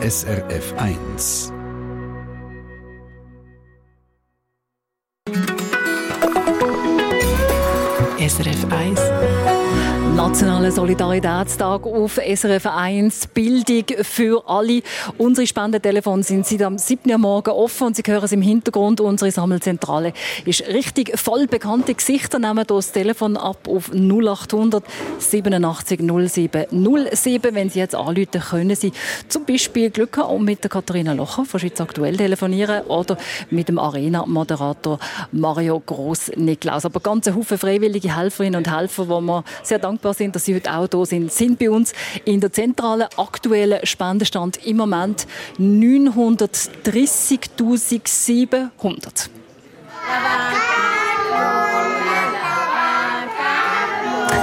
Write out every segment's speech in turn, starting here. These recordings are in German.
SRF 1. SRF 1 Nationaler Solidaritätstag auf SRF 1 Bildung für alle. Unsere Spendentelefone sind seit am 7. Uhr morgen offen und Sie hören es im Hintergrund. Unsere Sammelzentrale ist richtig voll. Bekannte Gesichter nehmen hier das Telefon ab auf 0800 87 07 07. Wenn Sie jetzt anrufen, können Sie zum Beispiel Glück haben und mit der Katharina Locher von Schweiz Aktuell telefonieren oder mit dem Arena-Moderator Mario Gross-Niklaus. Aber ganz Haufen freiwillige Helferinnen und Helfer, wo wir sehr dankbar dankbar sind, dass Sie heute auch hier sind, sind bei uns in der Zentrale. Aktueller Spendenstand im Moment 930.700.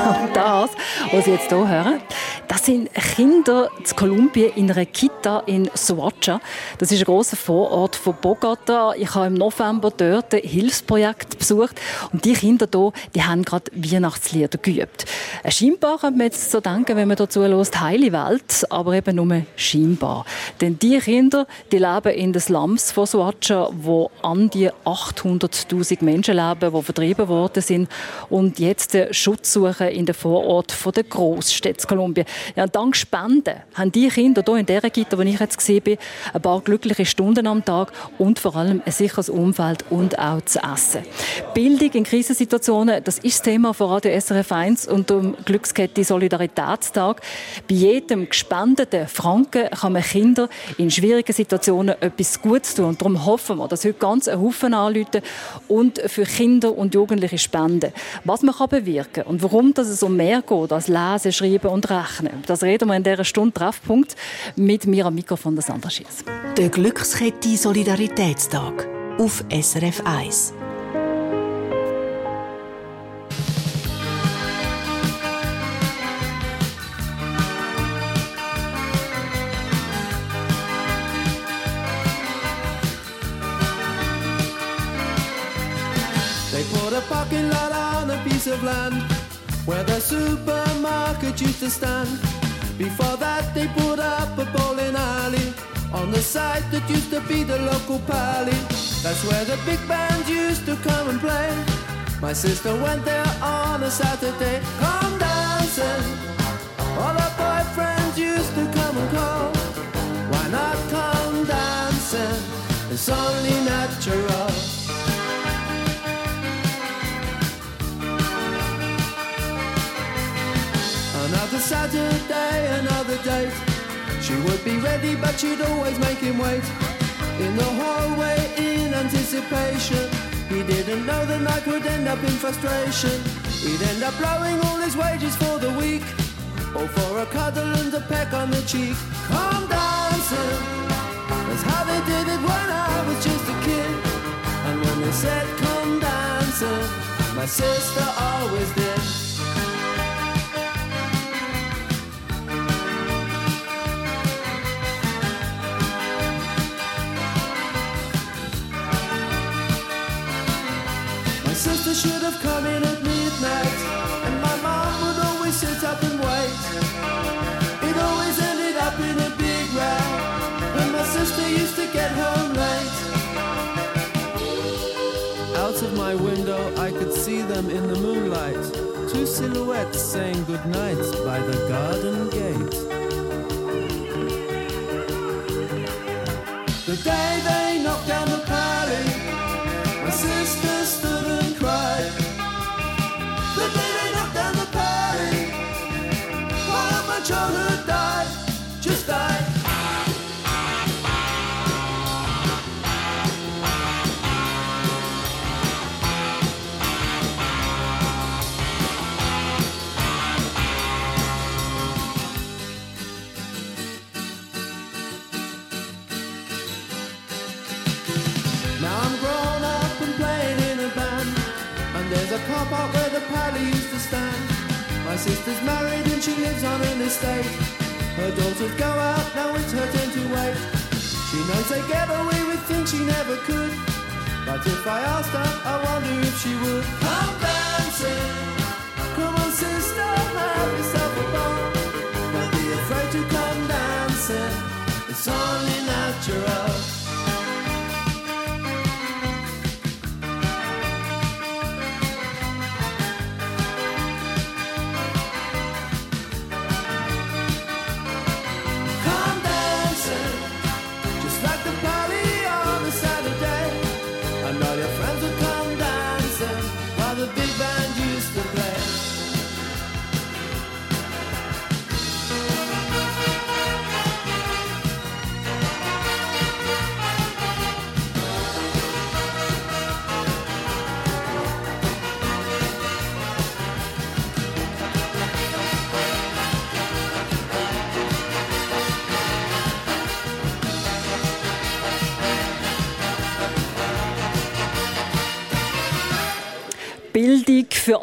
Und das, was Sie jetzt hier hören, das sind Kinder zu Kolumbien in einer Kita in Soacha. Das ist ein großer Vorort von Bogota. Ich habe im November dort ein Hilfsprojekt besucht und die Kinder hier, die haben gerade Weihnachtslieder geübt. Scheinbar könnte man jetzt so denken, wenn man dazu hört, heile Welt, aber eben nur scheinbar. Denn die Kinder, die leben in den Slums von Soacha, wo an die 800.000 Menschen leben, die vertrieben worden sind und jetzt Schutz suchen in den Vorort von der Großstädte Kolumbien. Ja, dank Spenden haben die Kinder hier in dieser Kita, wo ich jetzt gesehen bin, ein paar glückliche Stunden am Tag und vor allem ein sicheres Umfeld und auch zu essen. Bildung in Krisensituationen, das ist das Thema von Radio SRF 1 und um Glückskette Solidaritätstag. Bei jedem gespendeten Franken kann man Kinder in schwierigen Situationen etwas Gutes tun. Und darum hoffen wir, dass heute ganz ein Haufen anrufen und für Kinder und Jugendliche spenden. Was man kann bewirken und warum dass es um mehr geht als Lesen, Schreiben und Rechnen rechnen. Das reden wir in dieser Stunde Treffpunkt mit mir am Mikrofon der Sandra Schiess. Der Glückskette Solidaritätstag auf SRF 1. They put a parking lot on a piece of land where the supermarket used to stand. Before that, they put up a bowling alley on the site that used to be the local pally. That's where the big bands used to come and play. My sister went there on a Saturday, come dancing. All her boyfriends used to come and call. Why not come dancing? It's only Saturday, another date. She would be ready, but she'd always make him wait. In the hallway, in anticipation. He didn't know the night would end up in frustration. He'd end up blowing all his wages for the week. Or for a cuddle and a peck on the cheek. Come dancing. That's how they did it when I was just a kid. And when they said come dancing, my sister always did. Sister should have come in at midnight, and my mom would always sit up and wait. It always ended up in a big row when my sister used to get home late. Out of my window, I could see them in the moonlight, two silhouettes saying goodnight by the garden gate. Car park where the pally used to stand. My sister's married and she lives on an estate. Her daughters go out, now it's her turn to wait. She knows they get away with things she never could. But if I asked her, I wonder if she would. Come dancing.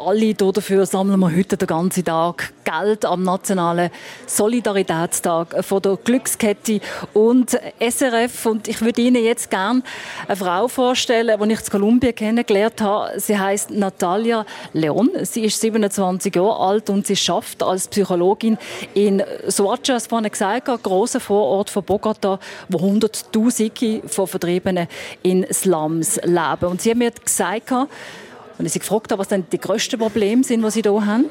Alle. Dafür sammeln wir heute den ganzen Tag Geld am Nationalen Solidaritätstag von der Glückskette und SRF. Und ich würde Ihnen jetzt gerne eine Frau vorstellen, die ich in Kolumbien kennengelernt habe. Sie heißt Natalia Leon. Sie ist 27 Jahre alt und sie schafft als Psychologin in Soacha, das vorhin gesagt habe, großer Vorort von Bogota, wo Hunderttausende von Vertriebenen in Slums leben. Und sie hat mir gesagt, und ich sie gefragt was denn die grössten Probleme sind, die sie hier haben.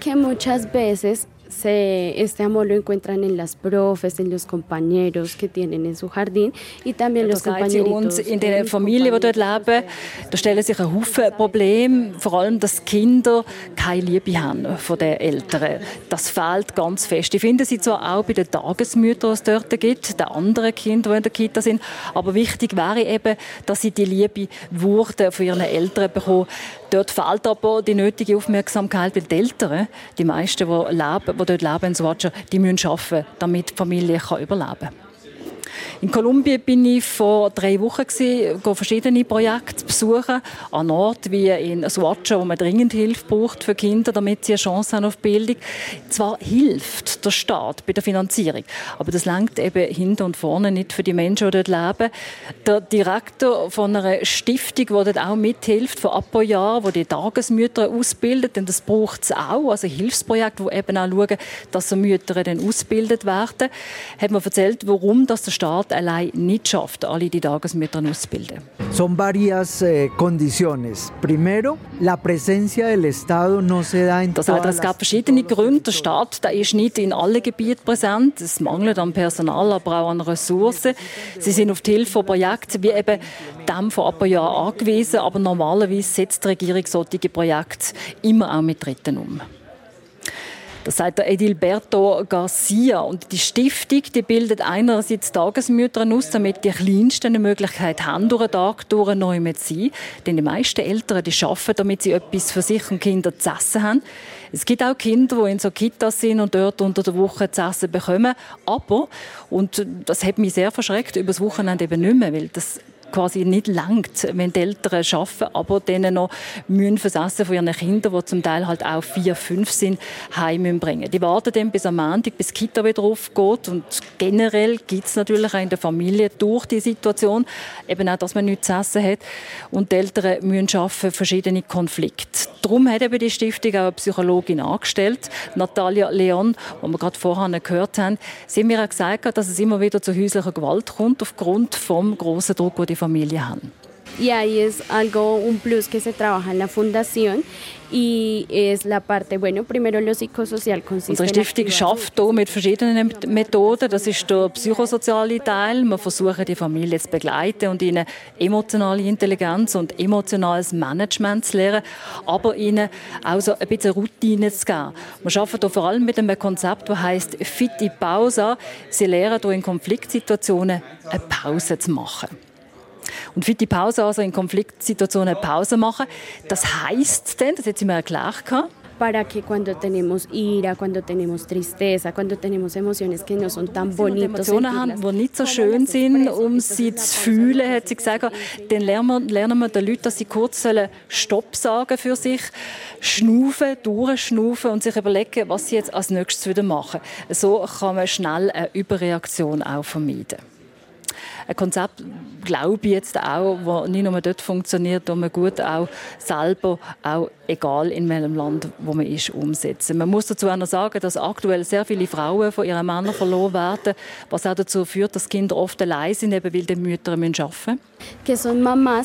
que muchas veces se, este amor lo encuentran en las profes, en los compañeros que tienen en su jardín y también los Das uns, compañeritos. in de den mis Familien, die dort leben, da stellen sich ein Haufen Probleme, vor allem, dass Kinder keine Liebe haben von den Eltern. Das fehlt ganz fest. Ich finde sie zwar auch bei den Tagesmüttern, die es dort gibt, den anderen Kindern, die in der Kita sind, aber wichtig wäre eben, dass sie die Liebe Würde von ihren Eltern bekommen. Dort fehlt aber die nötige Aufmerksamkeit, weil die Eltern, die meisten, die, leben, die dort leben die müssen arbeiten, damit die Familie überleben kann. In Kolumbien bin ich vor drei Wochen gewesen, verschiedene Projekte besuchen an Orten wie in Swatcha, wo man dringend Hilfe braucht für Kinder, damit sie eine Chance haben auf Bildung. Zwar hilft der Staat bei der Finanzierung, aber das langt eben hinten und vorne nicht für die Menschen, die dort leben. Der Direktor von einer Stiftung, die dort auch mithilft, von Apoyar, wo die Tagesmütter ausbildet, denn das braucht es auch, also Hilfsprojekte, die eben auch schauen, dass so Mütter dann ausgebildet werden, hat mir erzählt, warum das der Staat allein nicht schafft, alle die Tagesmütter auszubilden. Son varias eh, condiciones. Primero, la presencia del Estado no se da en Das heißt, es gab verschiedene Gründe. Der Staat der ist nicht in allen Gebieten präsent. Es mangelt an Personal, aber auch an Ressourcen. Sie sind auf die Hilfe von Projekten wie eben dem von Apoyar angewiesen. Aber normalerweise setzt die Regierung solche Projekte immer auch mit Dritten um. Das sagt der Edilberto Garcia. Und die Stiftung die bildet einerseits Tagesmütter aus, damit die Kleinsten eine Möglichkeit haben, durch den Tag durch neu mit zu sein. Denn die meisten Eltern die arbeiten, damit sie etwas für sich und Kinder zu essen haben. Es gibt auch Kinder, die in so Kitas sind und dort unter der Woche zu essen bekommen. Aber, und das hat mich sehr verschreckt, über das Wochenende eben nicht mehr, weil das quasi nicht langt, wenn die Eltern arbeiten, aber denen noch müssen fürs von ihren Kindern, die zum Teil halt auch vier, fünf sind, heim bringen. Die warten dann bis am Montag, bis die Kita wieder aufgeht und generell gibt es natürlich auch in der Familie durch die Situation eben auch, dass man nichts zu essen hat und die Eltern müssen arbeiten, verschiedene Konflikte. Darum hat eben die Stiftung auch eine Psychologin angestellt, Natalia Leon, die wir gerade vorher gehört haben. Sie hat mir auch gesagt, dass es immer wieder zu häuslicher Gewalt kommt, aufgrund vom grossen Druck, den die Familien haben. Y ahí es algo, un plus que se trabaja en la fundación y es la parte, bueno, primero lo psicosocial consiste Unsere Stiftung schafft hier mit verschiedenen Methoden. Das ist der psychosoziale Teil. Wir versuchen, die Familie zu begleiten und ihnen emotionale Intelligenz und emotionales Management zu lernen, aber ihnen auch so ein bisschen Routine zu geben. Wir arbeiten hier vor allem mit einem Konzept, das heißt Fitte Pausa. Sie lernen hier in Konfliktsituationen eine Pause zu machen. Und für die Pause, also in Konfliktsituationen eine Pause machen, das heißt denn, das hat sie mir erklärt, para que cuando tenemos ira, cuando tenemos tristeza, cuando tenemos emociones que no son tan bonitas, Emotionen haben, die nicht so schön sind, um sie zu fühlen, hat sie gesagt, dann lernen wir, lernen wir den Leuten, dass sie kurz sollen Stopp sagen für sich, schnaufen, durchschnaufen und sich überlegen, was sie jetzt als nächstes wieder machen. So kann man schnell eine Überreaktion auch vermeiden. Ein Konzept, glaube ich jetzt auch, wo nicht nur dort funktioniert, wo man gut auch selber, auch egal in welchem Land, wo man ist, umsetzen. Man muss dazu auch noch sagen, dass aktuell sehr viele Frauen von ihren Männern verloren werden, was auch dazu führt, dass Kinder oft allein sind, eben weil die Mütter arbeiten müssen. Y mamá.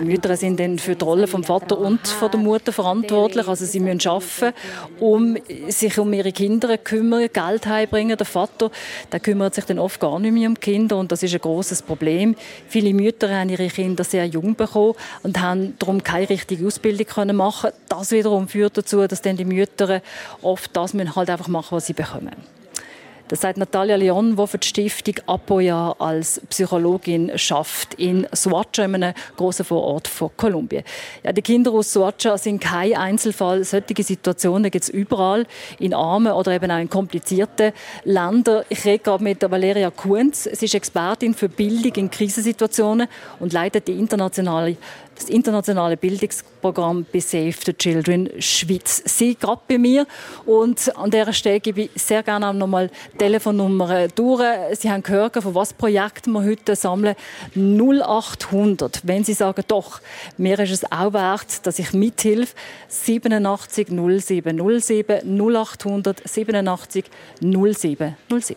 Die Mütter sind dann für die Rolle vom Vater und von der Mutter verantwortlich, also sie müssen arbeiten, um sich um ihre Kinder kümmern, Geld heimbringen. Der Vater, der kümmert sich dann oft gar nicht mehr um die Kinder und das ist ein großes Problem. Viele Mütter haben ihre Kinder sehr jung bekommen und haben darum keine richtige Ausbildung können machen. Das wiederum führt dazu, dass dann die Mütter oft das müssen halt einfach machen, was sie bekommen. Das sagt Natalia Leon, die für die Stiftung Apoya als Psychologin schafft in Soacha, einem großen Vorort von Kolumbien. Ja, die Kinder aus Soacha sind kein Einzelfall. Solche Situationen gibt es überall, in armen oder eben auch in komplizierten Ländern. Ich rede gerade mit Valeria Kunz. Sie ist Expertin für Bildung in Krisensituationen und leitet die internationale das internationale Bildungsprogramm bei Save the Children Schweiz. Sie gerade bei mir und an dieser Stelle gebe ich sehr gerne auch nochmal Telefonnummer durch. Sie haben gehört, von was Projekten wir heute sammeln. 0800. Wenn Sie sagen, doch, mir ist es auch wert, dass ich mithilfe. 87 07 07 0800 87 07 07.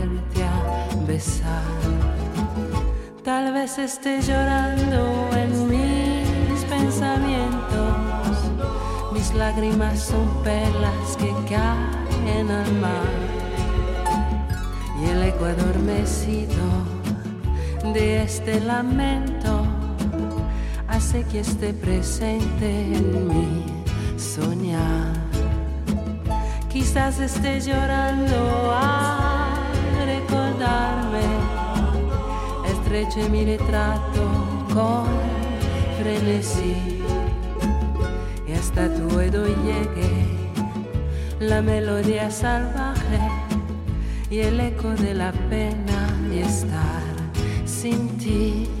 Tal vez esté llorando en mis pensamientos, mis lágrimas son perlas que caen al mar. Y el eco adormecido de este lamento hace que esté presente en mi soñar. Quizás esté llorando a Frecemi ritratto con frenesi e a statue doieghe la melodía salvaje y el eco de la pena de estar sin ti.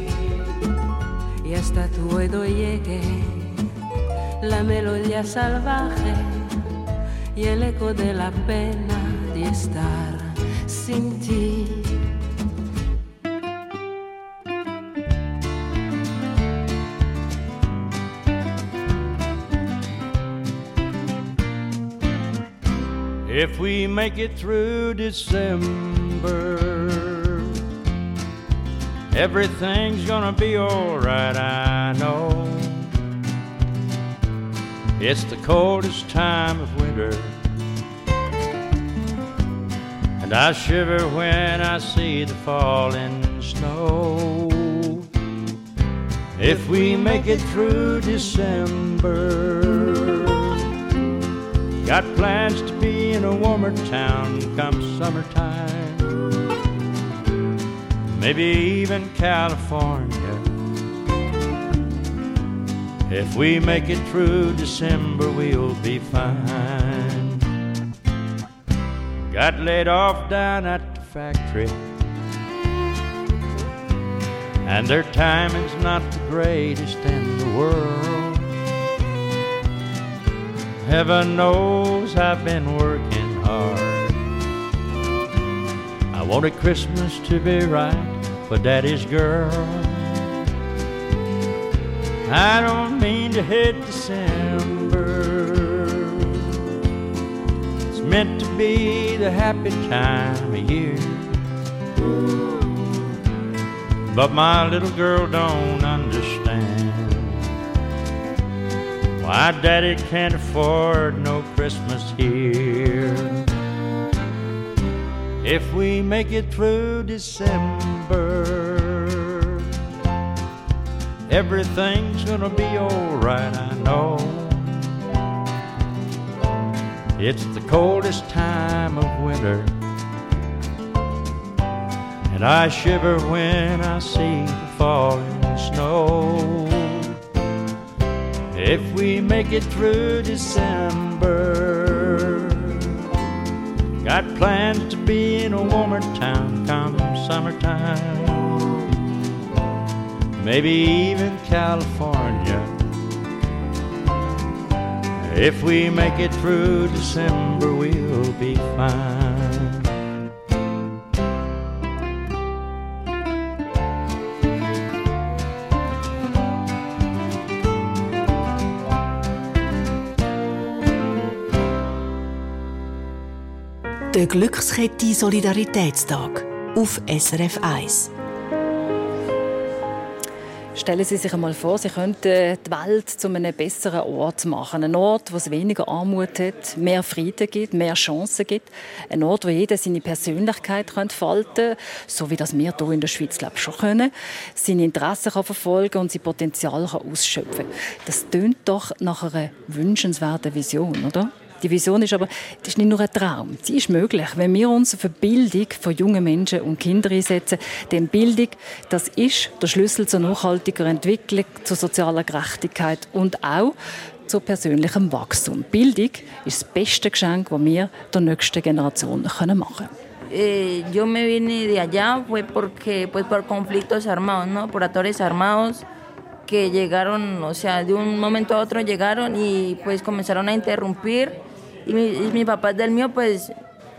hasta tu llegue la melodía salvaje y el eco de la pena de estar sin ti. If we make it through December, everything's gonna be alright, I know. It's the coldest time of winter, and I shiver when I see the falling snow. If we make it through December, Got plans to be in a warmer town come summertime. Maybe even California. If we make it through December, we'll be fine. Got laid off down at the factory. And their timing's not the greatest in the world. Heaven knows I've been working hard. I wanted Christmas to be right for Daddy's girl. I don't mean to hit December. It's meant to be the happy time of year. But my little girl don't understand. Why daddy can't afford no Christmas here. If we make it through December, everything's gonna be alright, I know. It's the coldest time of winter, and I shiver when I see the falling snow. If we make it through December, got plans to be in a warmer town come summertime. Maybe even California. If we make it through December, we'll be fine. Glückskette Solidaritätstag auf SRF 1. Stellen Sie sich einmal vor, Sie könnten die Welt zu einem besseren Ort machen. Ein Ort, wo es weniger Armut hat, mehr Frieden gibt, mehr Chancen gibt. Ein Ort, wo jeder seine Persönlichkeit entfalten kann, so wie das wir hier in der Schweiz glaube ich, schon können. Seine Interessen kann verfolgen und sein Potenzial kann ausschöpfen Das tönt doch nach einer wünschenswerten Vision, oder? Die Vision ist aber, das ist nicht nur ein Traum. Sie ist möglich, wenn wir uns für Bildung von jungen Menschen und Kindern einsetzen. Denn Bildung, das ist der Schlüssel zur nachhaltiger Entwicklung, zur sozialer Gerechtigkeit und auch zu persönlichem Wachstum. Bildung ist das beste Geschenk, das wir der nächsten Generation machen können. Eh, yo me vine de allá fue porque pues por conflictos armados, ¿no? Por actores armados que llegaron, o sea, de un momento a otro llegaron y pues comenzaron a interrumpir y, mi, y mis papás del mío pues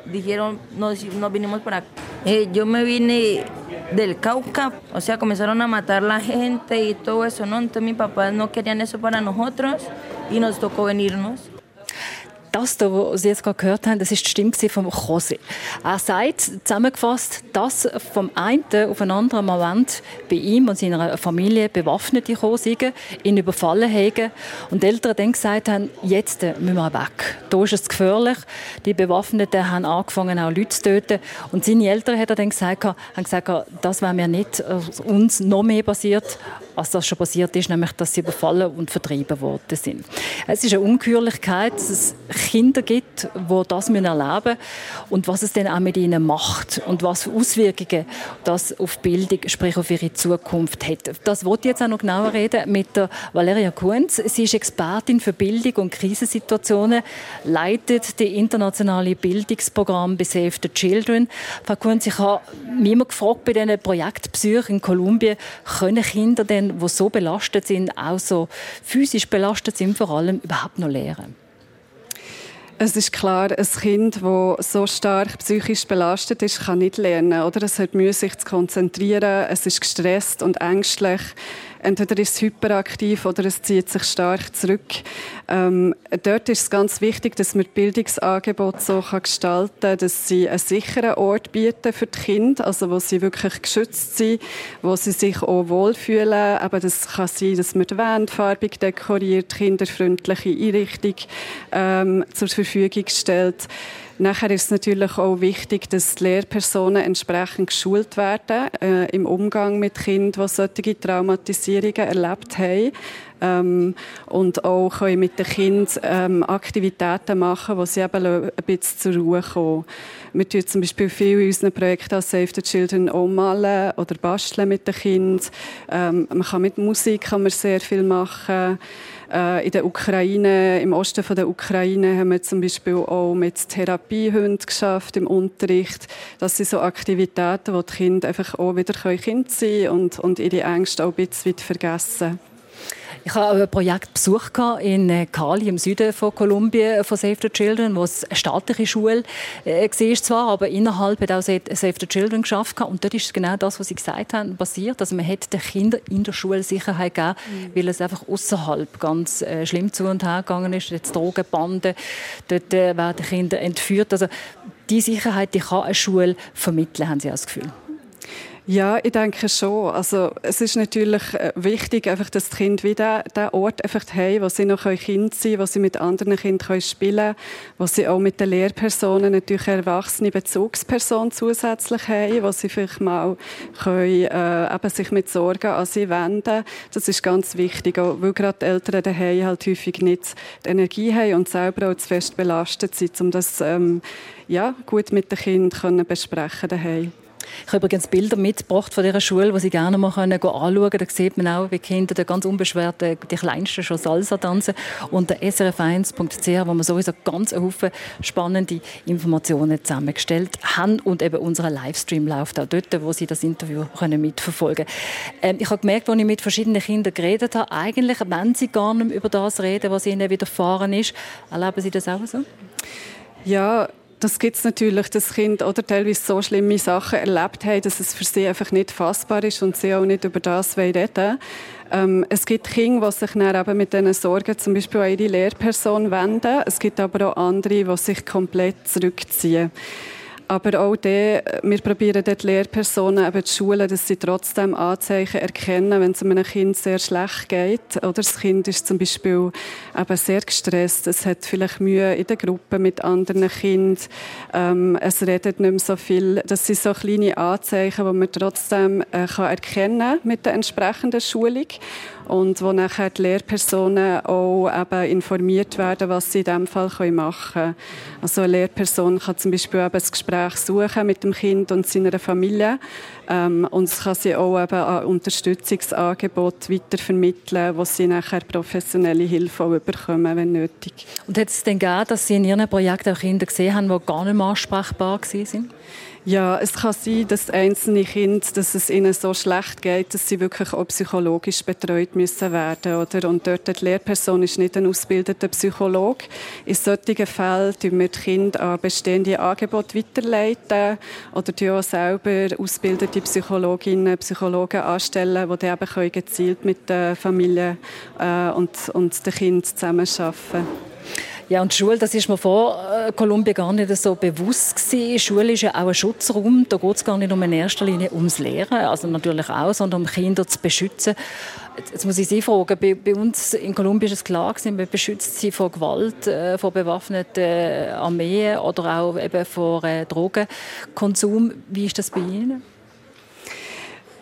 dijeron, nos, nos vinimos por acá. Eh, yo me vine del Cauca, o sea, comenzaron a matar la gente y todo eso, ¿no? Entonces mis papás no querían eso para nosotros y nos tocó venirnos. Das, hier, was Sie jetzt gerade gehört haben, das ist die Stimme von José. Er sagt zusammengefasst, dass vom einen auf einen anderen Moment bei ihm und seiner Familie bewaffnete sind, ihn überfallen haben und die Eltern dann gesagt haben, jetzt müssen wir weg. Da ist es gefährlich. Die Bewaffneten haben angefangen, auch Leute zu töten. Und seine Eltern hat er dann gesagt, haben gesagt, das wäre mir nicht äh, uns noch mehr passiert, als das schon passiert ist, nämlich dass sie überfallen und vertrieben worden sind. Es ist eine Ungeheuerlichkeit. Das Kinder gibt, die das erleben müssen und was es dann auch mit ihnen macht und was für Auswirkungen das auf Bildung, sprich auf ihre Zukunft hat. Das wollte ich jetzt auch noch genauer reden mit der Valeria Kunz. Sie ist Expertin für Bildung und Krisensituationen, leitet die internationale Bildungsprogramm bei Save the Children. Frau Kunz, ich habe mich immer gefragt bei diesen Projektbesuchen in Kolumbien, können Kinder denn, die so belastet sind, auch so physisch belastet sind, vor allem überhaupt noch lernen? Es ist klar, ein Kind, das so stark psychisch belastet ist, kann nicht lernen. Oder? Es hat Mühe, sich zu konzentrieren, es ist gestresst und ängstlich. Entweder ist es hyperaktiv oder es zieht sich stark zurück. Ähm, dort ist es ganz wichtig, dass man Bildungsangebote so kann gestalten kann, dass sie einen sicheren Ort bieten für die Kinder, also wo sie wirklich geschützt sind, wo sie sich auch wohlfühlen. Aber das kann sein, dass man die Wände farbig dekoriert, kinderfreundliche Einrichtung ähm, zur Verfügung stellt. Nachher ist es natürlich auch wichtig, dass die Lehrpersonen entsprechend geschult werden äh, im Umgang mit Kindern, die solche Traumatisierungen erlebt haben. Ähm, und auch können mit den Kindern ähm, Aktivitäten machen, wo sie eben ein bisschen zur Ruhe kommen. Wir tun zum Beispiel viel in unseren Projekten als Save the Children auch malen oder basteln mit den Kindern. Ähm, man kann mit Musik kann man sehr viel machen. Äh, in der Ukraine, im Osten von der Ukraine haben wir zum Beispiel auch mit Therapiehunden geschafft im Unterricht. Das sind so Aktivitäten, wo die Kinder einfach auch wieder Kind sein können und, und ihre Ängste auch ein bisschen vergessen. Ich habe ein Projekt besucht in äh, Cali im Süden von Kolumbien von Save the Children, wo es eine staatliche Schule äh, war zwar, aber innerhalb hat auch Save the Children geschafft und dort ist genau das, was Sie gesagt haben, passiert. Also man hat den Kindern in der Schule Sicherheit gegeben, mhm. weil es einfach außerhalb ganz äh, schlimm zu und her gegangen ist. Jetzt Drogenbanden, dort äh, werden Kinder entführt. Also die Sicherheit, die kann eine Schule vermitteln, haben Sie das Gefühl? Ja, ich denke schon. Also, es ist natürlich äh, wichtig, einfach, dass die Kinder wieder den Ort einfach haben, wo sie noch Kind sein können, wo sie mit anderen Kindern spielen können, wo sie auch mit den Lehrpersonen natürlich erwachsene Bezugsperson zusätzlich haben, wo sie vielleicht mal können, äh, eben sich mit Sorgen an sie wenden Das ist ganz wichtig, auch weil gerade die Eltern daheim halt häufig nicht die Energie haben und selber auch zu fest belastet sind, um das ähm, ja, gut mit den Kindern besprechen daheim. Ich habe übrigens Bilder mitgebracht von dieser Schule, die Sie gerne mal anschauen können. Da sieht man auch, wie Kinder da ganz unbeschwert die Kleinsten schon Salsa tanzen. Und der srf1.ch, wo wir sowieso ganz Haufen spannende Informationen zusammengestellt haben. Und eben unser Livestream läuft auch dort, wo Sie das Interview mitverfolgen können. Ähm, ich habe gemerkt, als ich mit verschiedenen Kindern geredet habe, eigentlich wenn sie gar nicht über das reden, was ihnen widerfahren ist. Erleben Sie das auch so? Ja, das gibt es natürlich, dass Kinder oder teilweise so schlimme Sachen erlebt haben, dass es für sie einfach nicht fassbar ist und sie auch nicht über das reden ähm, Es gibt Kinder, die sich dann eben mit diesen Sorgen zum Beispiel an ihre Lehrperson wenden. Es gibt aber auch andere, die sich komplett zurückziehen. Aber auch der, wir probieren dort Lehrpersonen eben zu schulen, dass sie trotzdem Anzeichen erkennen, wenn es einem Kind sehr schlecht geht. Oder das Kind ist zum Beispiel eben sehr gestresst. Es hat vielleicht Mühe in der Gruppe mit anderen Kindern. Ähm, es redet nicht mehr so viel. Das sind so kleine Anzeichen, die man trotzdem äh, kann erkennen mit der entsprechenden Schulung und wo nachher die Lehrpersonen auch eben informiert werden, was sie in diesem Fall machen können. Also eine Lehrperson kann zum Beispiel eben ein Gespräch suchen mit dem Kind und seiner Familie ähm, und es kann sie auch eben an Unterstützungsangebote weitervermitteln, wo sie nachher professionelle Hilfe auch bekommen, wenn nötig. Und hat es denn gegeben, dass Sie in Ihrem Projekt auch Kinder gesehen haben, die gar nicht mehr ansprechbar waren? Ja, es kann sein, dass einzelne Kinder, dass es ihnen so schlecht geht, dass sie wirklich auch psychologisch betreut müssen werden, oder? Und dort die Lehrperson ist nicht ein ausgebildeter Psychologe. In solchen Fällen tun wir die Kinder an bestehende Angebote weiterleiten oder tun auch selber ausgebildete Psychologinnen, Psychologen anstellen, die dann eben gezielt mit der Familie äh, und, und den Kindern zusammenarbeiten ja, und Schule, das ist mir vor äh, Kolumbien gar nicht so bewusst gewesen. Schule ist ja auch ein Schutzraum. Da geht es gar nicht um in erster Linie ums Lehren, also natürlich auch, sondern um Kinder zu beschützen. Jetzt muss ich Sie fragen, bei, bei uns in Kolumbien ist es klar gewesen, man beschützt sie vor Gewalt, äh, vor bewaffneten äh, Armeen oder auch eben vor äh, Drogenkonsum. Wie ist das bei Ihnen?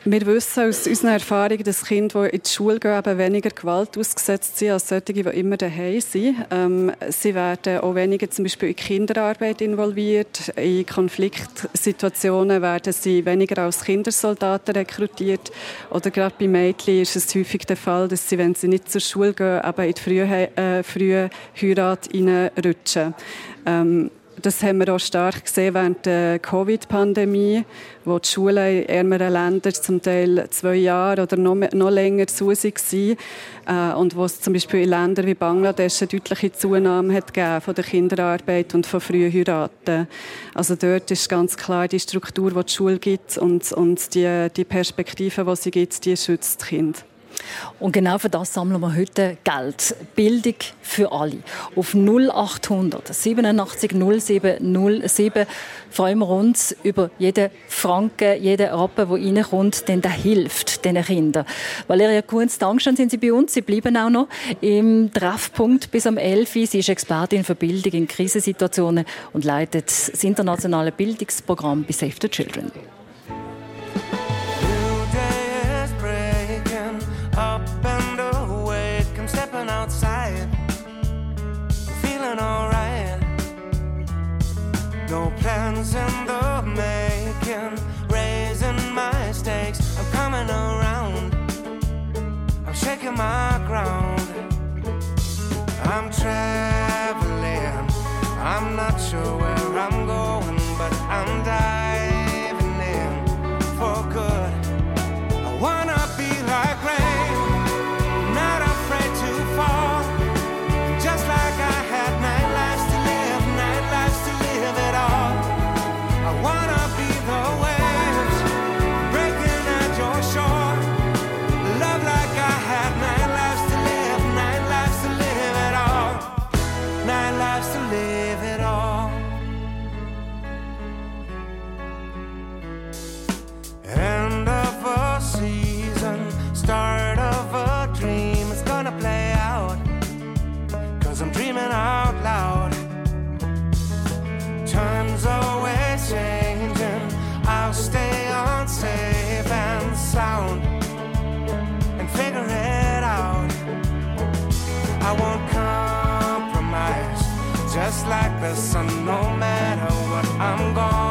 Wir wissen aus unserer Erfahrung, dass Kinder, die in die Schule gehen, eben weniger Gewalt ausgesetzt sind als solche, die immer daheim sind. Ähm, sie werden auch weniger zum Beispiel in Kinderarbeit involviert. In Konfliktsituationen werden sie weniger als Kindersoldaten rekrutiert. Oder gerade bei Mädchen ist es häufig der Fall, dass sie, wenn sie nicht zur Schule gehen, eben in die frühe, äh, frühe Heirat reinrutschen. Ähm, das haben wir auch stark gesehen während der Covid-Pandemie, wo die Schulen in ärmeren Ländern zum Teil zwei Jahre oder noch, noch länger zu waren äh, und wo es zum Beispiel in Ländern wie Bangladesch eine deutliche Zunahme hat von der Kinderarbeit und von frühen Heiraten. Also dort ist ganz klar die Struktur, die die Schule gibt und, und die, die Perspektive, die sie gibt, die schützt das Kind. Und genau für das sammeln wir heute Geld. Bildung für alle. Auf 0800 87 07 07 freuen wir uns über jeden Franken, jeden Rappen, der reinkommt, denn der hilft diesen Kindern. Valeria Kunz, Dankeschön, sind Sie bei uns. Sie bleiben auch noch im Treffpunkt bis am 11. Sie ist Expertin für Bildung in Krisensituationen und leitet das internationale Bildungsprogramm bei Save the Children. Plans in the making, raising my stakes. I'm coming around, I'm shaking my ground. I'm traveling, I'm not sure where no matter what I'm going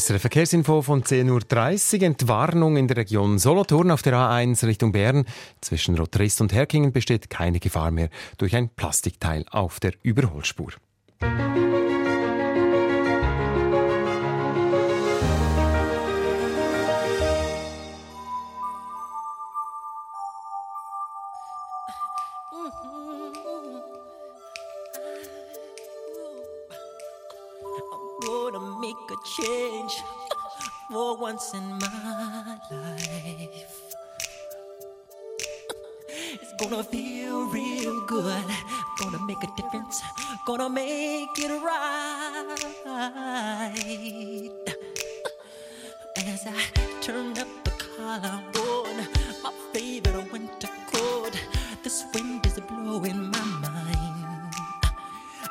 SRF Verkehrsinfo von 10.30 Uhr. Entwarnung in der Region Solothurn auf der A1 Richtung Bern. Zwischen Rotrist und Herkingen besteht keine Gefahr mehr durch ein Plastikteil auf der Überholspur. Once in my life. It's gonna feel real good. Gonna make a difference. Gonna make it right. As I turn up the collar on my favorite winter coat, this wind is blowing my mind.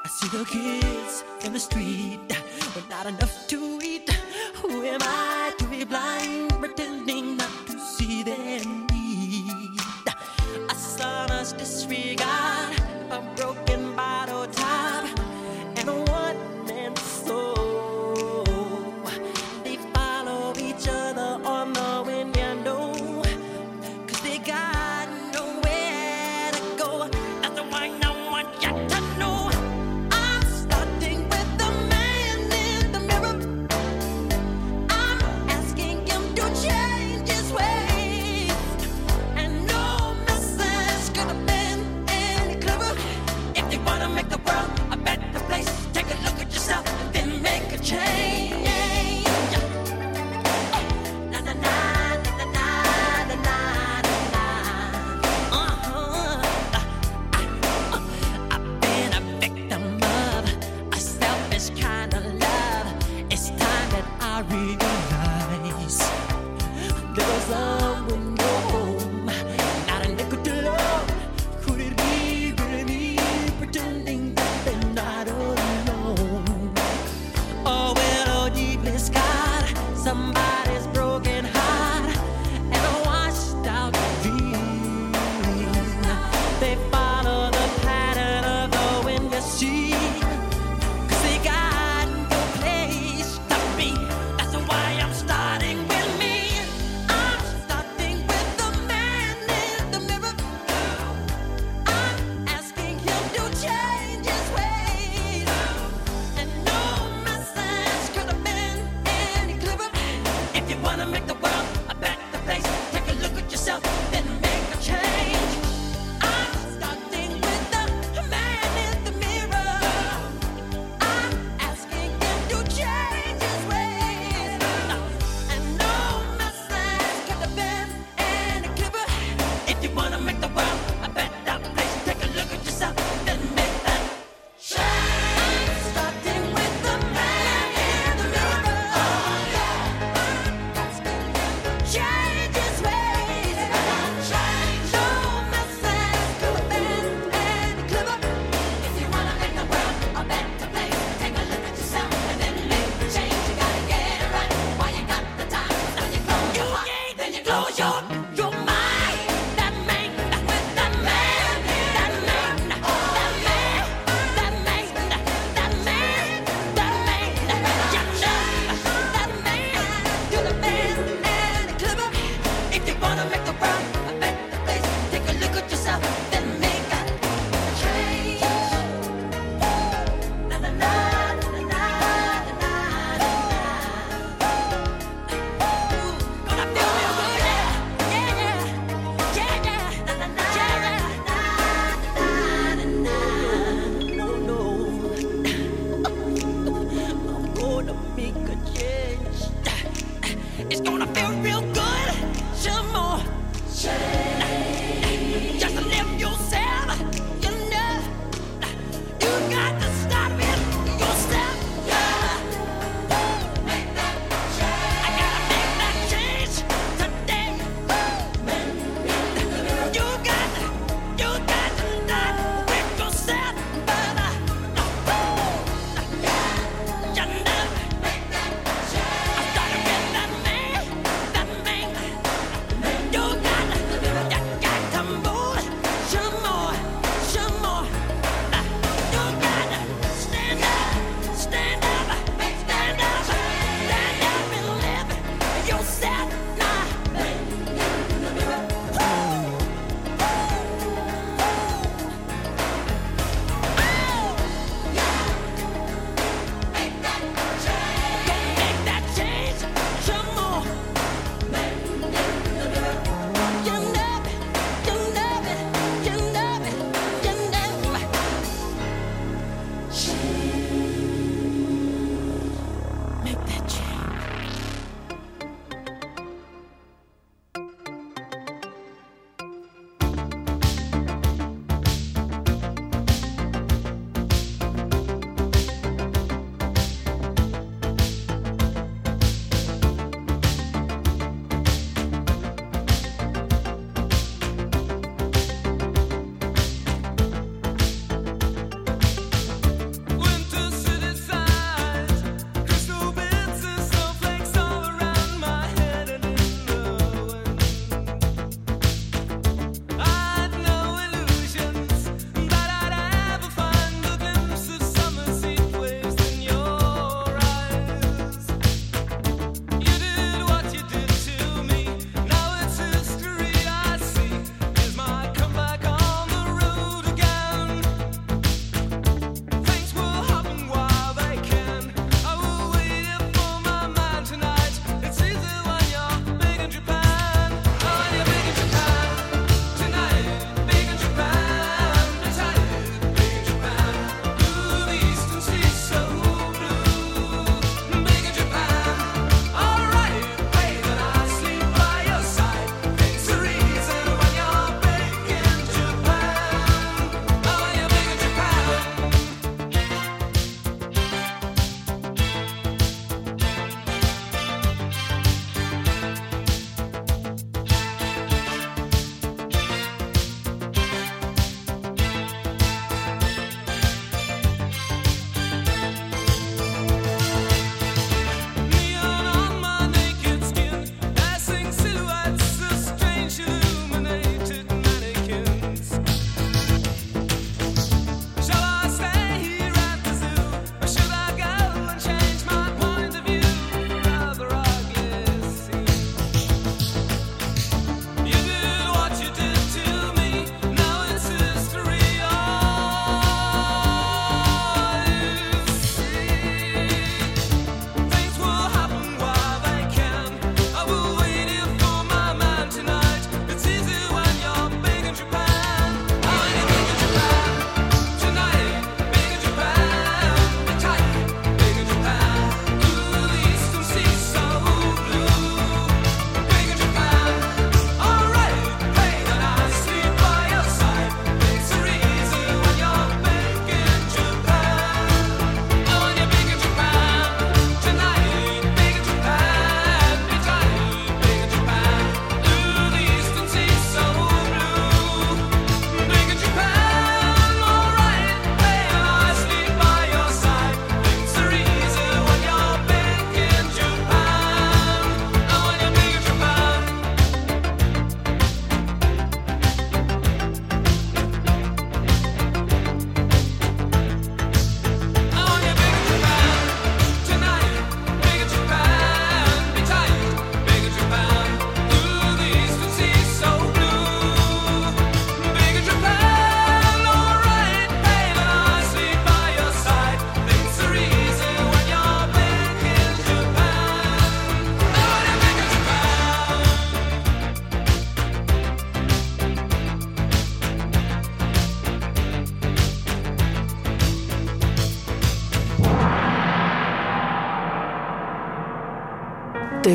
I see the kids in the street with not enough to eat. Who am I blind,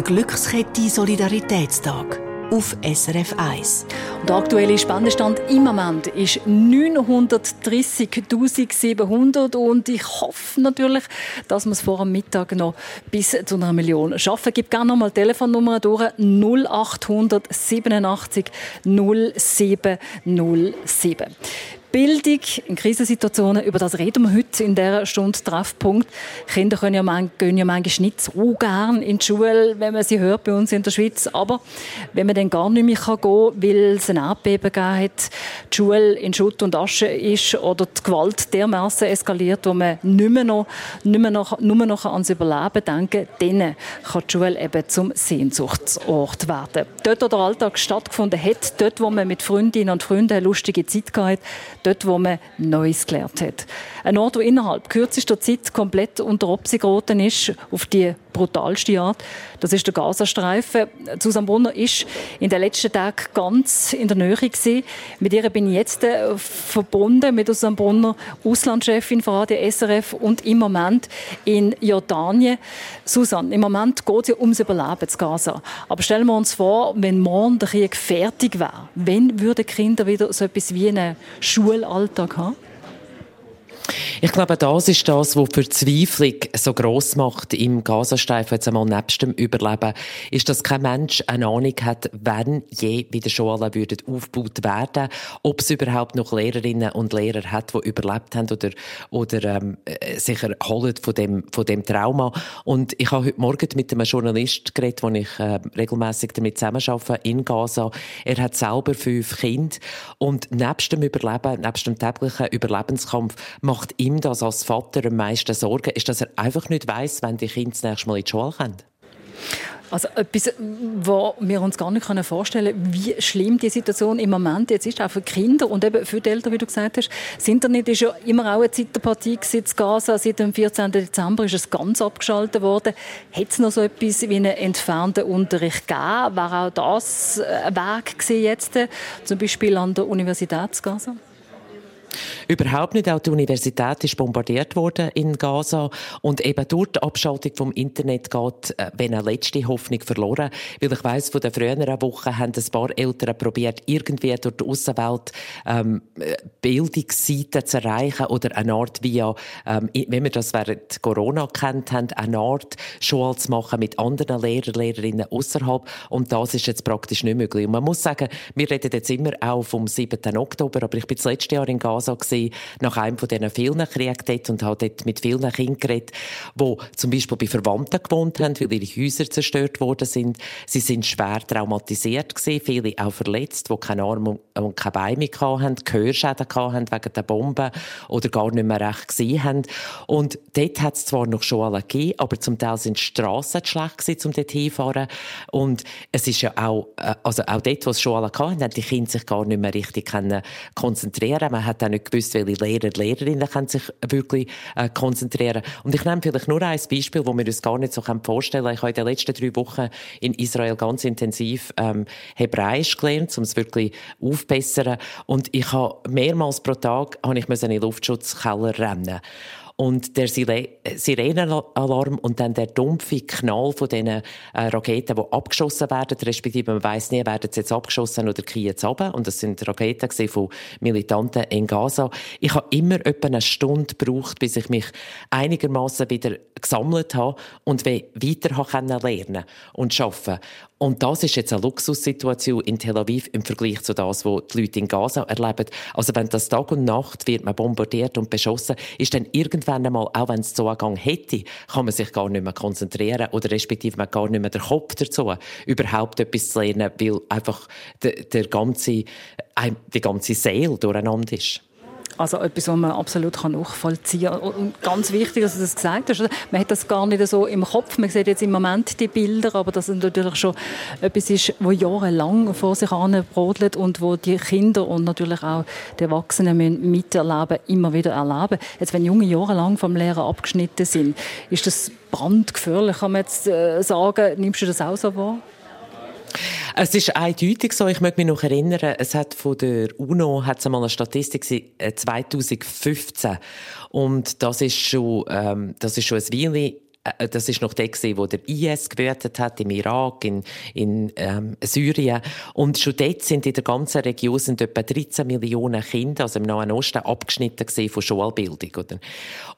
Glückskette Solidaritätstag auf SRF 1. Der aktuelle Spendenstand im Moment ist 930.700 und ich hoffe natürlich, dass wir es vor dem Mittag noch bis zu einer Million schaffen. Gib gerne noch mal die Telefonnummer durch 0887 0707. Bildung in Krisensituationen, über das reden wir heute in dieser Stunde Treffpunkt. Kinder können ja man, gehen ja manchmal nicht so gern in die Schule, wenn man sie hört bei uns in der Schweiz. Aber wenn man dann gar nicht mehr gehen kann, weil es ein Erdbeben gegeben hat, die Schule in Schutt und Asche ist oder die Gewalt dermaßen eskaliert, wo man nicht mehr noch, nicht mehr noch, nur noch ans Überleben denken dann kann die Schule eben zum Sehnsuchtsort werden. Dort, wo der Alltag stattgefunden hat, dort, wo man mit Freundinnen und Freunden lustige Zeit hatte, dort, wo man Neues gelernt hat. Ein Ort, der innerhalb kürzester Zeit komplett unter Obsi geraten ist, auf die brutalste Art, das ist der Gazastreifen. Susanne Brunner ist in den letzten Tagen ganz in der Nähe gewesen. Mit ihr bin ich jetzt äh, verbunden, mit Susanne Brunner, Auslandschefin von Radio SRF und im Moment in Jordanien. Susanne, im Moment geht es ja ums Überleben zu Gaza. Aber stellen wir uns vor, wenn morgen der Krieg fertig wäre, wenn würden Kinder wieder so etwas wie einen Schulalltag haben? Ich glaube, das ist das, was Verzweiflung so gross macht im Gazastreifen, jetzt einmal nebst dem Überleben, ist, dass kein Mensch eine Ahnung hat, wann je wieder Schulen würden aufgebaut werden, ob es überhaupt noch Lehrerinnen und Lehrer hat, die überlebt haben oder, oder ähm, äh, sich erholen von dem, von dem Trauma. Und ich habe heute Morgen mit einem Journalist geredet, den ich äh, regelmäßig damit zusammenarbeite, in Gaza. Er hat selber fünf Kinder und nebst dem Überleben, nebst dem täglichen Überlebenskampf macht ihm das als Vater am meisten Sorgen, ist, dass er einfach nicht weiß, wenn die Kinder das nächste Mal in die Schule kommen. Also etwas, was wir uns gar nicht vorstellen können, wie schlimm die Situation im Moment jetzt ist, auch für Kinder und eben für die Eltern, wie du gesagt hast. Das Internet ist ja immer auch eine Zeit der Partie in Gaza. Seit dem 14. Dezember ist es ganz abgeschaltet worden. Hätte es noch so etwas wie einen entfernten Unterricht gegeben? Wäre auch das ein Weg gewesen jetzt, zum Beispiel an der Universität Gaza? Überhaupt nicht. Auch die Universität ist bombardiert worden in Gaza. Und eben durch die Abschaltung vom Internet geht, äh, wenn eine letzte Hoffnung verloren. Weil ich weiss, von den früheren Wochen haben ein paar Eltern probiert, irgendwie durch die Außenwelt ähm, Bildungsseiten zu erreichen oder eine Art via, ähm, wenn wir das während Corona kennt haben, eine Art Schule zu machen mit anderen Lehrern, Lehrerinnen außerhalb. Und das ist jetzt praktisch nicht möglich. Und man muss sagen, wir reden jetzt immer auch vom 7. Oktober, aber ich bin das letzte Jahr in Gaza gewesen, nach einem von diesen vielen Kriegen dort und habe dort mit vielen Kindern geredet, die zum Beispiel bei Verwandten gewohnt haben, weil ihre Häuser zerstört worden sind. Sie sind schwer traumatisiert gewesen, viele auch verletzt, die keine Arme und keine Beine mehr hatten, Gehörschäden hatten wegen der Bomben oder gar nicht mehr recht gesehen haben. Und dort hat es zwar noch Schulen gegeben, aber zum Teil sind die Strassen schlecht gewesen, um dort hinzufahren. Und es ist ja auch, äh, also auch dort, wo es Schulen hatten, haben die Kinder sich gar nicht mehr richtig konzentrieren Man hat auch nicht gewusst, welche Lehrer und Lehrerinnen können sich wirklich äh, konzentrieren Und ich nehme vielleicht nur ein Beispiel, wo wir uns gar nicht so vorstellen können. Ich habe in den letzten drei Wochen in Israel ganz intensiv ähm, Hebräisch gelernt, um es wirklich aufbessern. Und ich habe mehrmals pro Tag habe ich in den Luftschutzkeller rennen und der Sirenenalarm und dann der dumpfe Knall von diesen äh, Raketen, die abgeschossen werden, respektive man weiß nie, werden sie jetzt abgeschossen oder kriegen jetzt runter. Und das sind Raketen von Militanten in Gaza. Ich habe immer etwa eine Stunde gebraucht, bis ich mich einigermaßen wieder gesammelt habe und weiter lernen lernen und arbeiten. Und das ist jetzt eine Luxussituation in Tel Aviv im Vergleich zu das, was die Leute in Gaza erleben. Also wenn das Tag und Nacht wird man bombardiert und beschossen, ist dann irgendwann einmal, auch wenn es Zugang hätte, kann man sich gar nicht mehr konzentrieren oder respektive man gar nicht mehr den Kopf dazu, überhaupt etwas zu lernen, weil einfach der, der ganze, die ganze Seele durcheinander ist. Also etwas, was man absolut nachvollziehen kann. Und ganz wichtig, dass du das gesagt hast. Man hat das gar nicht so im Kopf. Man sieht jetzt im Moment die Bilder, aber das ist natürlich schon etwas ist, wo jahrelang vor sich brodelt und wo die Kinder und natürlich auch die Erwachsenen miterleben, immer wieder erleben. Jetzt, wenn junge jahrelang vom Lehrer abgeschnitten sind, ist das brandgefährlich, kann man jetzt äh, sagen. Nimmst du das auch so wahr? Es ist eindeutig so. Ich möchte mich noch erinnern, es hat von der UNO hat es einmal eine Statistik 2015 äh, und das ist schon, ähm, das ist schon ein Weile das ist noch der wo der IS gewütet hat im Irak, in, in ähm, Syrien. Und schon dort sind in der ganzen Region sind etwa 13 Millionen Kinder, also im Nahen Osten, abgeschnitten gewesen von Schulbildung, oder?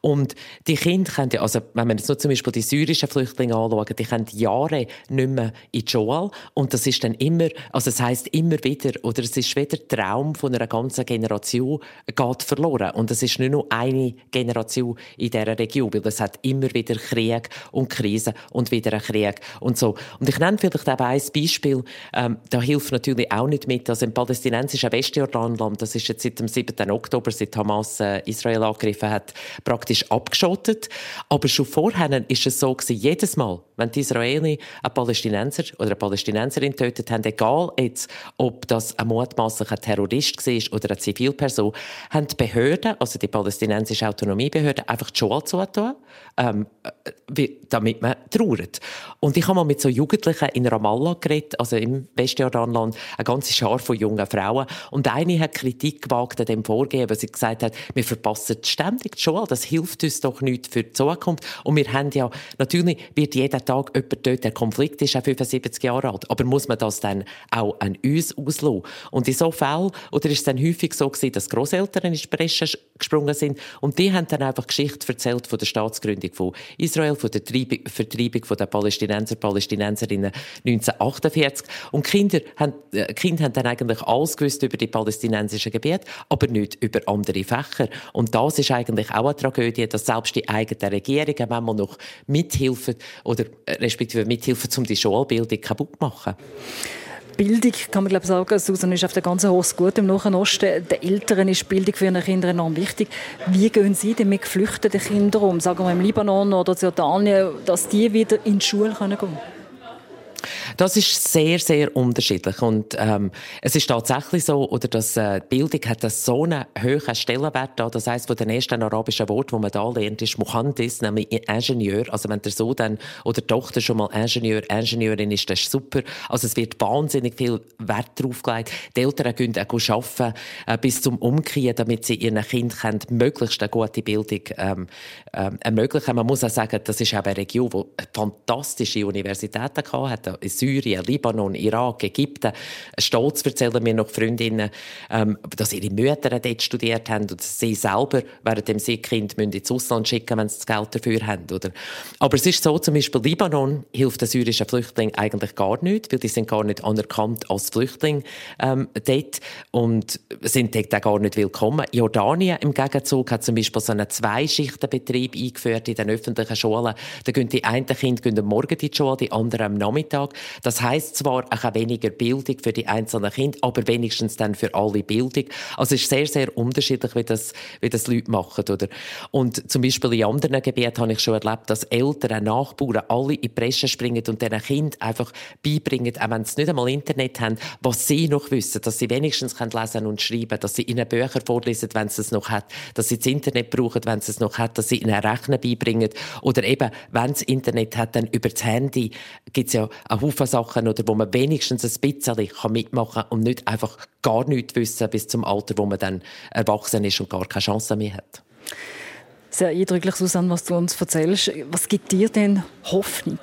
Und die Kinder können, also wenn man jetzt nur zum Beispiel die syrischen Flüchtlinge anschauen, die können Jahre nicht mehr in die Schule. Und das ist dann immer, also es heisst immer wieder, oder es ist wieder der Traum von einer ganzen Generation geht verloren. Und es ist nicht nur eine Generation in dieser Region, weil es hat immer wieder Krieg und Krise und wieder ein Krieg und so. Und ich nenne vielleicht eben ein Beispiel, ähm, da hilft natürlich auch nicht mit, also im palästinensischen Westjordanland, das ist jetzt seit dem 7. Oktober, seit Hamas äh, Israel angegriffen hat, praktisch abgeschottet. Aber schon vorher ist es so gewesen, jedes Mal, wenn die Israeli einen Palästinenser oder eine Palästinenserin tötet haben, egal jetzt, ob das ein mutmaßlicher Terrorist war oder eine Zivilperson, haben die Behörden, also die palästinensische Autonomiebehörde, einfach die Schule zugetan, ähm, äh, damit man trauert. Und ich habe mal mit so Jugendlichen in Ramallah geredet, also im Westjordanland, eine ganze Schar von jungen Frauen. Und eine hat Kritik gewagt an dem Vorgehen, weil sie gesagt hat, wir verpassen ständig die Schule, das hilft uns doch nicht für die Zukunft. Und wir haben ja, natürlich wird jeden Tag jemand dort, der Konflikt ist auch 75 Jahre alt, aber muss man das dann auch an uns auslassen? Und in so Fällen, oder ist es dann häufig so gewesen, dass Großeltern in die Bresche gesprungen sind und die haben dann einfach Geschichte erzählt von der Staatsgründung von Israel, von der Treib- Vertreibung den Palästinenser, Palästinenserinnen 1948 und Kinder haben, äh, Kinder haben dann eigentlich alles gewusst über die palästinensischen Gebiete, aber nicht über andere Fächer. Und das ist eigentlich auch eine Tragödie, dass selbst die eigenen Regierungen manchmal noch mithelfen oder äh, respektive mithelfen, um die Schulbildung kaputt zu machen. Bildung, kann man glaube ich sagen, Susan, ist auf der ganzen hohes Gut im Nahen Osten. Den Eltern ist Bildung für ihre Kinder enorm wichtig. Wie gehen Sie denn mit geflüchteten Kindern um, sagen wir im Libanon oder Jordanien, dass die wieder in die Schule können gehen Das ist sehr, sehr unterschiedlich. Und ähm, es ist tatsächlich so, oder dass äh, Bildung hat einen so einen hohen Stellenwert da. Das heisst, von den ersten arabischen Worten, die man da lernt, ist Muhandis, nämlich Ingenieur. Also wenn der Sohn dann oder die Tochter schon mal Ingenieur, Ingenieurin ist, das ist super. Also es wird wahnsinnig viel Wert drauf gelegt. Die Eltern gehen auch arbeiten, äh, bis zum Umkehren, damit sie ihren Kindern möglichst eine gute Bildung ähm, ähm, ermöglichen. Man muss auch sagen, das ist eben eine Region, die fantastische Universitäten hatte, in Syrien, Libanon, Irak, Ägypten. Stolz erzählen mir noch Freundinnen, ähm, dass ihre Mütter dort studiert haben und sie selber während sie Kind müssen ins Ausland schicken, wenn sie das Geld dafür haben. Oder? Aber es ist so, zum Beispiel Libanon hilft den syrischen Flüchtlingen eigentlich gar nicht, weil die sind gar nicht anerkannt als Flüchtling ähm, dort und sind dort auch gar nicht willkommen. Jordanien im Gegenzug hat zum Beispiel so einen Zweischichtenbetrieb eingeführt in den öffentlichen Schulen. Da gehen die einen Kinder gehen am Morgen in die Schule, die anderen am Nachmittag. Das heisst zwar auch weniger Bildung für die einzelnen Kinder, aber wenigstens dann für alle Bildung. Also es ist sehr, sehr unterschiedlich, wie das, wie das Leute machen. Oder? Und zum Beispiel in anderen Gebieten habe ich schon erlebt, dass Eltern, Nachbarn alle in die Presse springen und diesen Kindern einfach beibringen, auch wenn sie nicht einmal Internet haben, was sie noch wissen, dass sie wenigstens können lesen und schreiben, dass sie ihnen Bücher vorlesen, wenn sie es noch hat, dass sie das Internet brauchen, wenn sie es noch hat, dass sie ihnen Rechnen beibringen oder eben, wenn es Internet hat, dann über das Handy gibt es ja einen Haufen Sachen, oder, wo man wenigstens ein bisschen kann mitmachen kann und nicht einfach gar nichts wissen bis zum Alter, wo man dann erwachsen ist und gar keine Chance mehr hat. Sehr eindrücklich, Susanne, was du uns erzählst. Was gibt dir denn Hoffnung?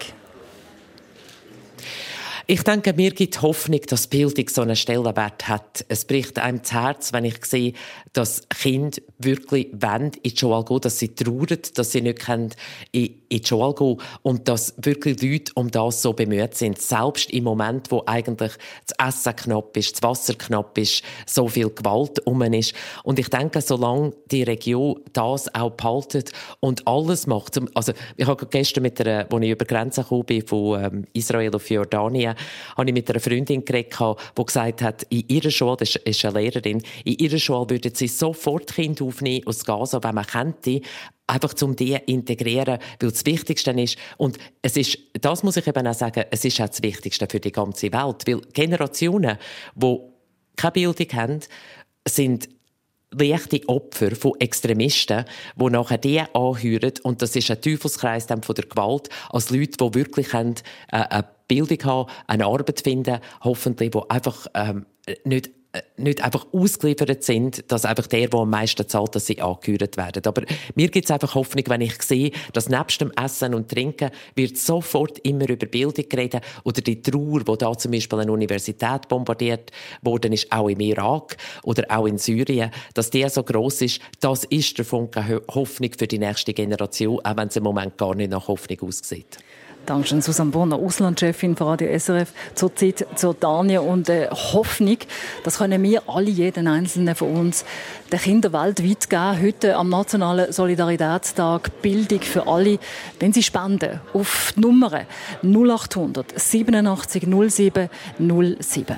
Ich denke, mir gibt Hoffnung, dass Bildung so einen Stellenwert hat. Es bricht einem das Herz, wenn ich sehe, dass Kinder wirklich wollen in die Schule gehen, dass sie trauern, dass sie nicht können in die Schule gehen und dass wirklich Leute um das so bemüht sind. Selbst im Moment, wo eigentlich das Essen knapp ist, das Wasser knapp ist, so viel Gewalt um ist. Und ich denke, solange die Region das auch behaltet und alles macht, also ich habe gestern mit einer, als ich über die Grenze gekommen bin, von ähm, Israel auf Jordanien, habe ich mit einer Freundin geredet, die gesagt hat, in ihrer Schule, das ist eine Lehrerin, in ihrer Schule würden sie sofort Kinder aufnehmen aus Gaza, wenn man könnte, einfach zum die integrieren, weil das Wichtigste ist, und es ist, das muss ich eben auch sagen, es ist auch das Wichtigste für die ganze Welt, weil Generationen, die keine Bildung haben, sind leichte Opfer von Extremisten, die nachher die anhören. Und das ist ein Teufelskreis dann von der Gewalt, als Leute, die wirklich haben, äh, eine Bildung haben, eine Arbeit finden, hoffentlich, die einfach ähm, nicht nicht einfach ausgeliefert sind, dass einfach der, der am meisten zahlt, dass sie angehört werden. Aber mir gibt es einfach Hoffnung, wenn ich sehe, dass nebst dem Essen und Trinken wird sofort immer über Bildung geredet oder die Trauer, wo da zum Beispiel eine Universität bombardiert worden ist, auch im Irak oder auch in Syrien, dass der so groß ist, das ist der Funke Hoffnung für die nächste Generation, auch wenn es im Moment gar nicht nach Hoffnung aussieht. Dankeschön, Susanne Bonner, Auslandschefin von Radio SRF, zur Zeit zur Tanja und äh, Hoffnung. Das können wir alle, jeden Einzelnen von uns, den Kindern weltweit geben. Heute am Nationalen Solidaritätstag Bildung für alle. Wenn Sie spenden auf die Nummer 0800 87 07 07.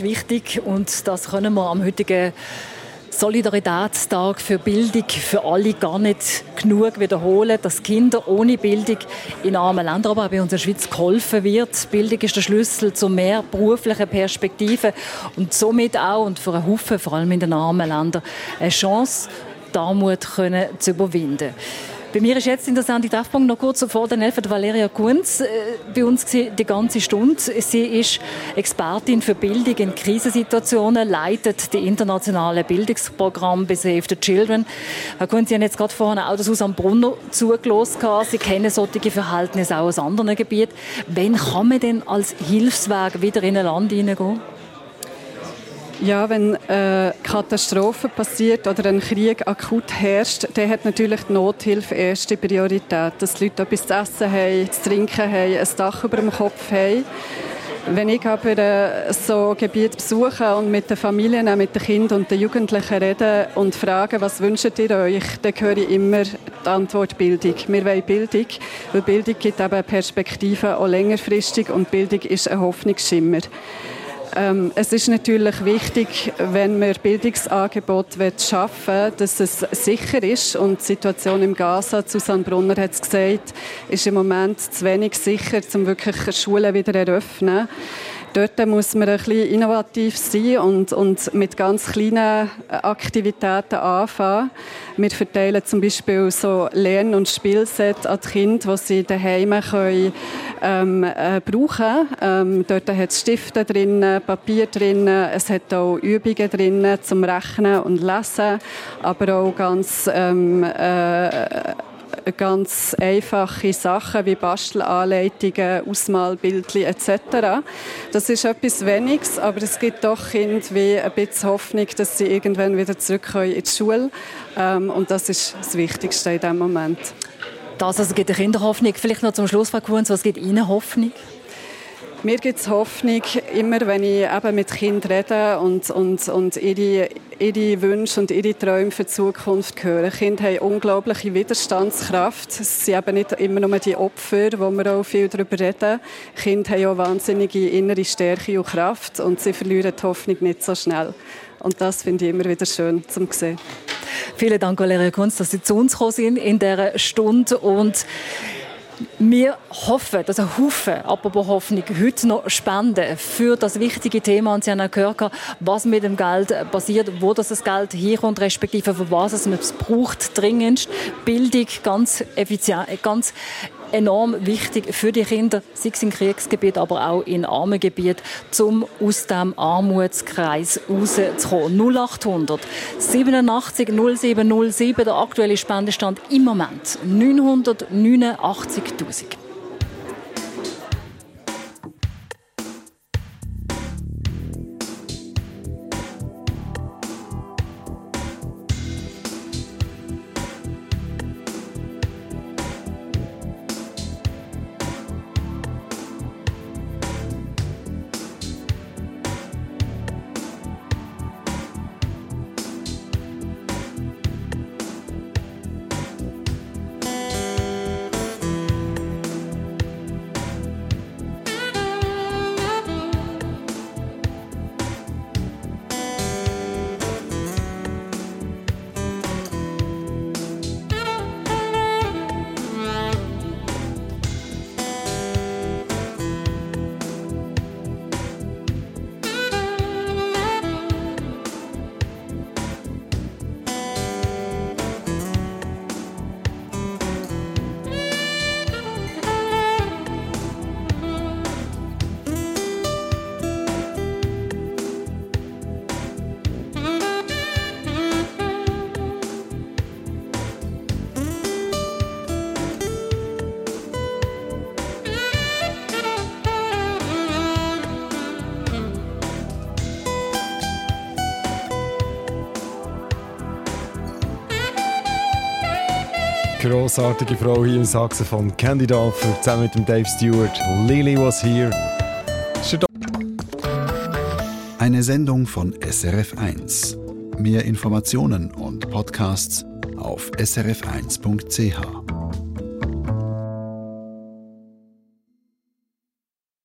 Ist wichtig und das können wir am heutigen Solidaritätstag für Bildung für alle gar nicht genug wiederholen, dass Kinder ohne Bildung in armen Ländern, aber auch bei uns in der Schweiz geholfen wird. Bildung ist der Schlüssel zu mehr beruflichen Perspektiven und somit auch und für einen Haufen, vor allem in den armen Ländern, eine Chance, die Armut können zu überwinden. Bei mir ist jetzt in der Sendung Treffpunkt noch kurz vor den Elfen Valeria Kunz äh, bei uns die ganze Stunde. Sie ist Expertin für Bildung in Krisensituationen, leitet die internationale Bildungsprogramm Save the Children. Herr Kunz, Sie haben jetzt gerade vorhin auch das Haus am Brunner zugelassen. Sie kennen solche Verhältnisse auch aus anderen Gebieten. Wann kann man denn als Hilfsweg wieder in ein Land hineingehen? Ja, wenn äh, Katastrophe passiert oder ein Krieg akut herrscht, dann hat natürlich die Nothilfe erste Priorität. Dass die Leute etwas zu essen haben, zu trinken haben, ein Dach über dem Kopf haben. Wenn ich aber äh, so Gebiete besuche und mit den Familien, auch mit den Kindern und den Jugendlichen rede und frage, was wünscht ihr euch, dann höre ich immer die Antwort Bildung. Wir wollen Bildung, weil Bildung gibt eben Perspektiven auch längerfristig und Bildung ist ein Hoffnungsschimmer. Ähm, es ist natürlich wichtig, wenn wir Bildungsangebote schaffen wollen, dass es sicher ist. Und die Situation im Gaza, Susanne Brunner hat es gesagt, ist im Moment zu wenig sicher, um wirklich Schulen wieder zu eröffnen. Dort muss man ein bisschen innovativ sein und, und mit ganz kleinen Aktivitäten anfangen. Wir verteilen zum Beispiel so Lern- und Spielsets an die Kinder, die sie daheim können, ähm, äh, brauchen ähm, Dort hat es Stifte drin, Papier drin, es hat auch Übungen drin zum Rechnen und Lesen, aber auch ganz ähm, äh, ganz einfache Sachen wie Bastelanleitungen, Ausmalbildchen etc. Das ist etwas Weniges, aber es gibt doch Kinder wie ein bisschen Hoffnung, dass sie irgendwann wieder zurück in die Schule ähm, und das ist das Wichtigste in diesem Moment. Das also gibt der Kinderhoffnung. Vielleicht noch zum Schluss, Frau Kuhns, was gibt Ihnen Hoffnung? Mir gibt es Hoffnung, immer wenn ich eben mit Kindern rede und, und, und ihre, ihre Wünsche und ihre Träume für die Zukunft höre. Kinder haben unglaubliche Widerstandskraft. Es sind eben nicht immer nur die Opfer, wo wir auch viel darüber reden. Kinder haben auch wahnsinnige innere Stärke und Kraft und sie verlieren die Hoffnung nicht so schnell. Und das finde ich immer wieder schön zu sehen. Vielen Dank, Valeria Kunz, dass Sie zu uns gekommen sind in dieser Stunde und wir hoffen, dass ein Haufen, apropos Hoffnung, heute noch spenden für das wichtige Thema. Und Sie haben auch gehört, was mit dem Geld passiert, wo das, Geld herkommt, respektive für was es braucht, dringendst. Bildung ganz effizient, ganz enorm wichtig für die Kinder, sei es im Kriegsgebiet, aber auch in armen Gebieten, um aus dem Armutskreis rauszukommen. 0800 87 0707, der aktuelle Spendestand im Moment 989'000. Grossartige Frau hier im Saxophon, Candy Dolphin, zusammen mit dem Dave Stewart. Lily was here. Eine Sendung von SRF1. Mehr Informationen und Podcasts auf srf1.ch.